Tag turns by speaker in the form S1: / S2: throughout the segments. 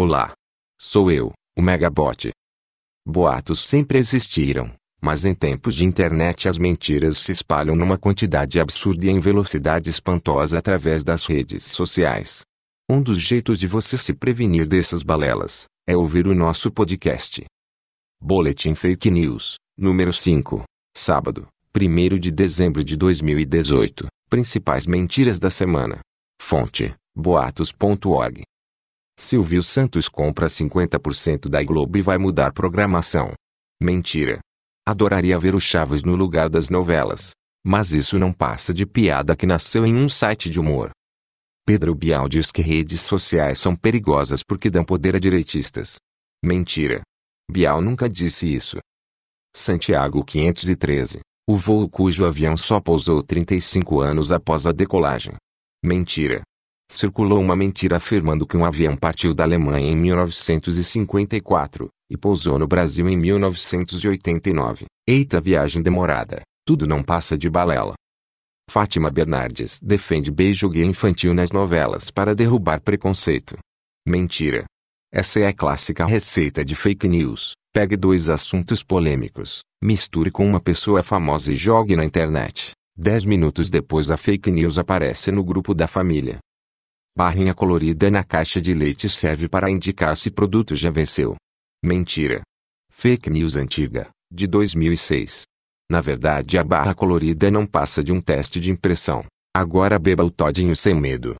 S1: Olá. Sou eu, o Megabot. Boatos sempre existiram, mas em tempos de internet as mentiras se espalham numa quantidade absurda e em velocidade espantosa através das redes sociais. Um dos jeitos de você se prevenir dessas balelas é ouvir o nosso podcast. Boletim Fake News, número 5, sábado, 1 de dezembro de 2018. Principais mentiras da semana. Fonte: boatos.org. Silvio Santos compra 50% da Globo e vai mudar programação. Mentira. Adoraria ver o Chaves no lugar das novelas. Mas isso não passa de piada que nasceu em um site de humor. Pedro Bial diz que redes sociais são perigosas porque dão poder a direitistas. Mentira. Bial nunca disse isso. Santiago 513. O voo cujo avião só pousou 35 anos após a decolagem. Mentira. Circulou uma mentira afirmando que um avião partiu da Alemanha em 1954 e pousou no Brasil em 1989. Eita viagem demorada. Tudo não passa de balela. Fátima Bernardes defende beijo gay infantil nas novelas para derrubar preconceito. Mentira. Essa é a clássica receita de fake news. Pegue dois assuntos polêmicos, misture com uma pessoa famosa e jogue na internet. Dez minutos depois a fake news aparece no grupo da família. Barrinha colorida na caixa de leite serve para indicar se produto já venceu. Mentira. Fake news antiga, de 2006. Na verdade a barra colorida não passa de um teste de impressão. Agora beba o todinho sem medo.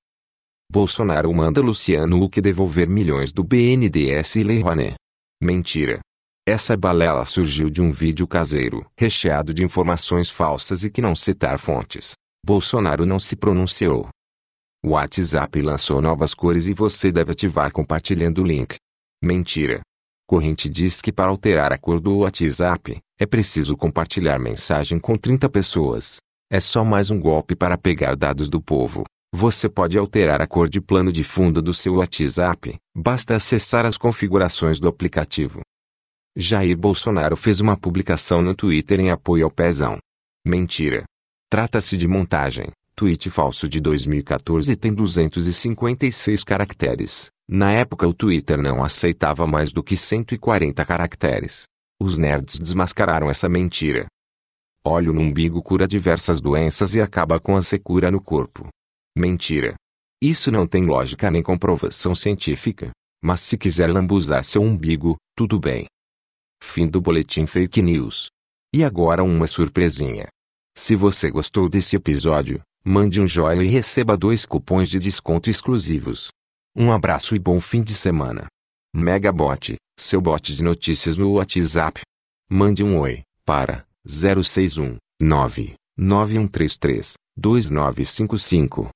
S1: Bolsonaro manda Luciano Huck devolver milhões do BNDES e Lei Rouanet. Mentira. Essa balela surgiu de um vídeo caseiro, recheado de informações falsas e que não citar fontes. Bolsonaro não se pronunciou. O WhatsApp lançou novas cores e você deve ativar compartilhando o link. Mentira. Corrente diz que para alterar a cor do WhatsApp, é preciso compartilhar mensagem com 30 pessoas. É só mais um golpe para pegar dados do povo. Você pode alterar a cor de plano de fundo do seu WhatsApp, basta acessar as configurações do aplicativo. Jair Bolsonaro fez uma publicação no Twitter em apoio ao pezão. Mentira. Trata-se de montagem. Tweet falso de 2014 tem 256 caracteres. Na época o Twitter não aceitava mais do que 140 caracteres. Os nerds desmascararam essa mentira. Óleo no umbigo cura diversas doenças e acaba com a secura no corpo. Mentira. Isso não tem lógica nem comprovação científica. Mas se quiser lambuzar seu umbigo, tudo bem. Fim do Boletim Fake News. E agora uma surpresinha. Se você gostou desse episódio, mande um joinha e receba dois cupons de desconto exclusivos. Um abraço e bom fim de semana. Megabot, seu bot de notícias no WhatsApp. Mande um oi para 061 99133 2955.